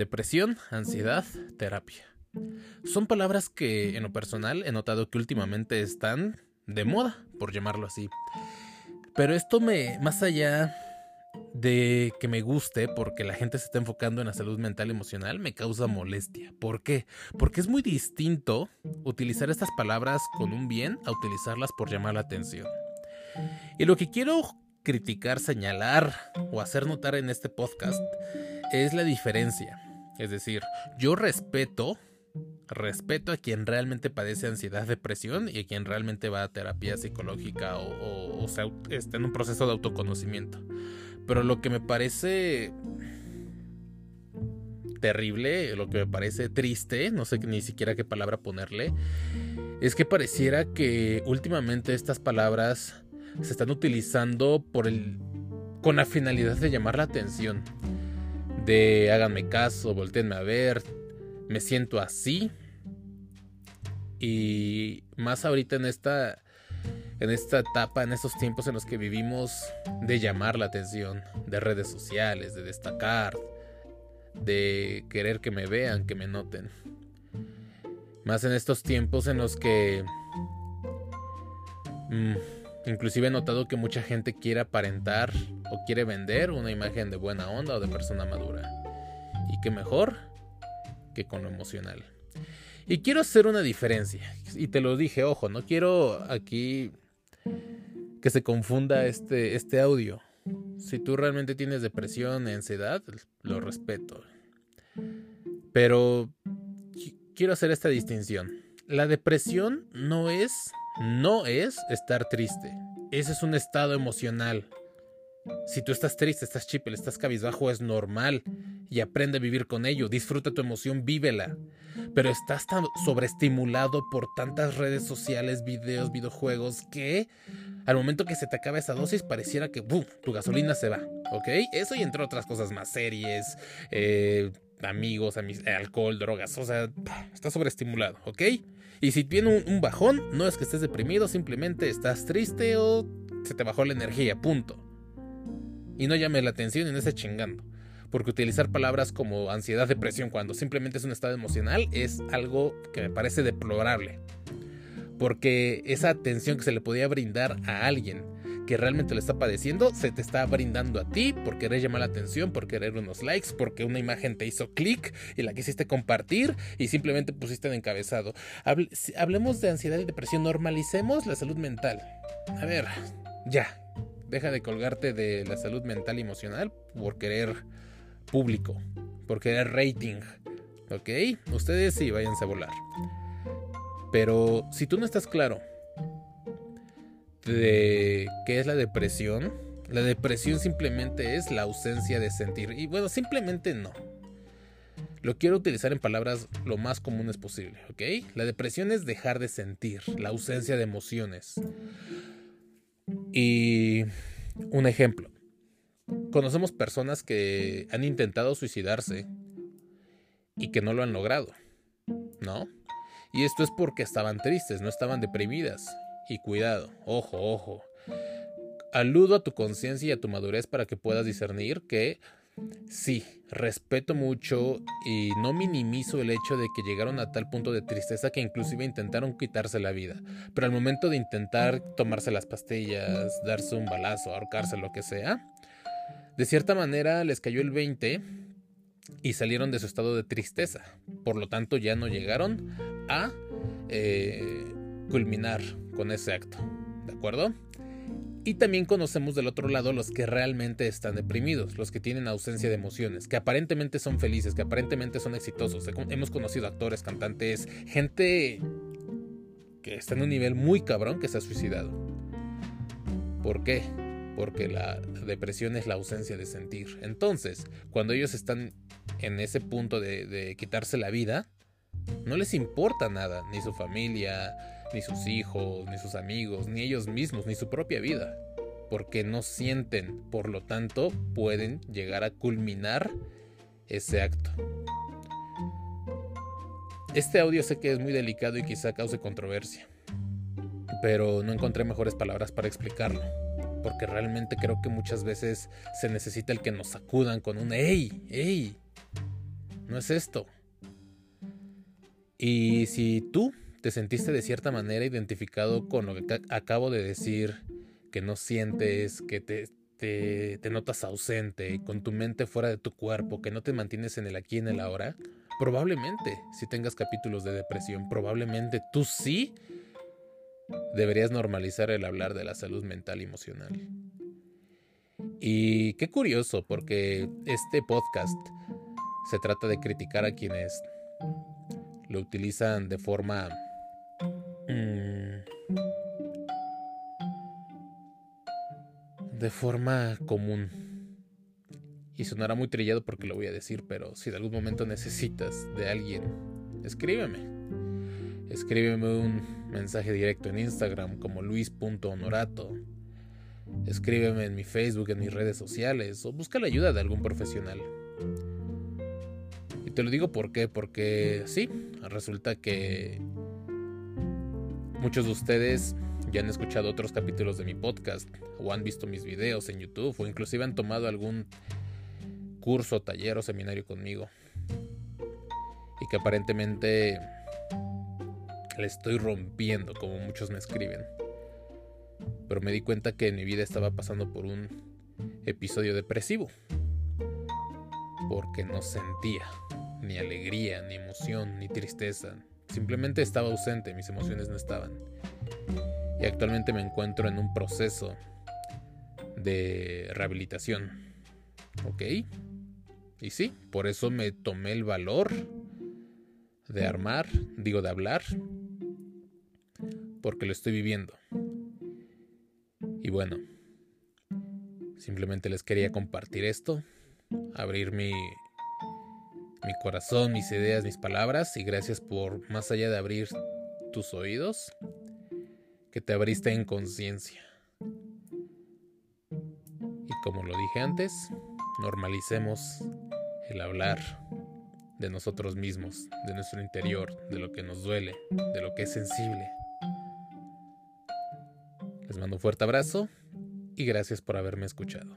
Depresión, ansiedad, terapia. Son palabras que en lo personal he notado que últimamente están de moda, por llamarlo así. Pero esto me, más allá de que me guste porque la gente se está enfocando en la salud mental y emocional, me causa molestia. ¿Por qué? Porque es muy distinto utilizar estas palabras con un bien a utilizarlas por llamar la atención. Y lo que quiero criticar, señalar o hacer notar en este podcast es la diferencia. Es decir, yo respeto, respeto a quien realmente padece ansiedad, depresión y a quien realmente va a terapia psicológica o, sea, está en un proceso de autoconocimiento. Pero lo que me parece terrible, lo que me parece triste, no sé ni siquiera qué palabra ponerle, es que pareciera que últimamente estas palabras se están utilizando por el con la finalidad de llamar la atención. De háganme caso, volteenme a ver, me siento así. Y más ahorita en esta en esta etapa, en estos tiempos en los que vivimos de llamar la atención, de redes sociales, de destacar, de querer que me vean, que me noten. Más en estos tiempos en los que mm, inclusive he notado que mucha gente quiere aparentar o quiere vender una imagen de buena onda o de persona madura. Y qué mejor que con lo emocional. Y quiero hacer una diferencia. Y te lo dije, ojo, no quiero aquí que se confunda este, este audio. Si tú realmente tienes depresión, ansiedad, lo respeto. Pero quiero hacer esta distinción. La depresión no es, no es estar triste. Ese es un estado emocional. Si tú estás triste, estás chipel, estás cabizbajo, es normal. Y aprende a vivir con ello. Disfruta tu emoción, vívela. Pero estás tan sobreestimulado por tantas redes sociales, videos, videojuegos, que al momento que se te acaba esa dosis pareciera que ¡bum! tu gasolina se va. ¿Ok? Eso y entre otras cosas más series, eh, amigos, alcohol, drogas. O sea, estás sobreestimulado. ¿Ok? Y si tiene un bajón, no es que estés deprimido, simplemente estás triste o se te bajó la energía. Punto y no llame la atención y no esté chingando. Porque utilizar palabras como ansiedad, depresión, cuando simplemente es un estado emocional, es algo que me parece deplorable. Porque esa atención que se le podía brindar a alguien que realmente lo está padeciendo, se te está brindando a ti por querer llamar la atención, por querer unos likes, porque una imagen te hizo clic y la quisiste compartir y simplemente pusiste en encabezado. hablemos de ansiedad y depresión, normalicemos la salud mental. A ver, ya, Deja de colgarte de la salud mental y emocional por querer público, por querer rating. ¿Ok? Ustedes sí, váyanse a volar. Pero si tú no estás claro de qué es la depresión, la depresión simplemente es la ausencia de sentir. Y bueno, simplemente no. Lo quiero utilizar en palabras lo más comunes posible, ¿ok? La depresión es dejar de sentir, la ausencia de emociones. Y un ejemplo. Conocemos personas que han intentado suicidarse y que no lo han logrado, ¿no? Y esto es porque estaban tristes, no estaban deprimidas. Y cuidado, ojo, ojo. Aludo a tu conciencia y a tu madurez para que puedas discernir que Sí, respeto mucho y no minimizo el hecho de que llegaron a tal punto de tristeza que inclusive intentaron quitarse la vida. Pero al momento de intentar tomarse las pastillas, darse un balazo, ahorcarse, lo que sea, de cierta manera les cayó el 20 y salieron de su estado de tristeza. Por lo tanto ya no llegaron a eh, culminar con ese acto. ¿De acuerdo? Y también conocemos del otro lado los que realmente están deprimidos, los que tienen ausencia de emociones, que aparentemente son felices, que aparentemente son exitosos. Hemos conocido actores, cantantes, gente que está en un nivel muy cabrón que se ha suicidado. ¿Por qué? Porque la depresión es la ausencia de sentir. Entonces, cuando ellos están en ese punto de, de quitarse la vida, no les importa nada, ni su familia, ni sus hijos, ni sus amigos, ni ellos mismos, ni su propia vida, porque no sienten, por lo tanto pueden llegar a culminar ese acto. Este audio sé que es muy delicado y quizá cause controversia, pero no encontré mejores palabras para explicarlo, porque realmente creo que muchas veces se necesita el que nos sacudan con un ¡Ey! ¡Ey! no es esto. Y si tú te sentiste de cierta manera identificado con lo que acabo de decir, que no sientes, que te, te, notas ausente, con tu mente fuera de tu cuerpo, que no te mantienes en el aquí y en el ahora, probablemente si tengas capítulos de depresión, probablemente tú sí deberías normalizar el hablar de la salud mental y emocional. Y qué curioso, porque este podcast se trata de criticar a quienes lo utilizan de forma... Mm, de forma común. Y sonará muy trillado porque lo voy a decir, pero si de algún momento necesitas de alguien, escríbeme. Escríbeme un mensaje directo en Instagram como luis.honorato. Escríbeme en mi Facebook, en mis redes sociales o busca la ayuda de algún profesional. Y te lo digo por qué, porque sí, resulta que muchos de ustedes ya han escuchado otros capítulos de mi podcast o han visto mis videos en YouTube o inclusive han tomado algún curso, taller o seminario conmigo. Y que aparentemente le estoy rompiendo como muchos me escriben. Pero me di cuenta que en mi vida estaba pasando por un episodio depresivo. Porque no sentía ni alegría, ni emoción, ni tristeza. Simplemente estaba ausente, mis emociones no estaban y actualmente me encuentro en un proceso de rehabilitación. ¿Ok? Y sí, por eso me tomé el valor de armar, digo de hablar, porque lo estoy viviendo. Y bueno, simplemente les quería compartir esto, abrir mi, mi corazón, mis ideas, mis palabras, y gracias por, más allá de abrir tus oídos, que te abriste en conciencia. Y como lo dije antes, normalicemos el hablar de nosotros mismos, de nuestro interior, de lo que nos duele, de lo que es sensible. Les mando un fuerte abrazo y gracias por haberme escuchado.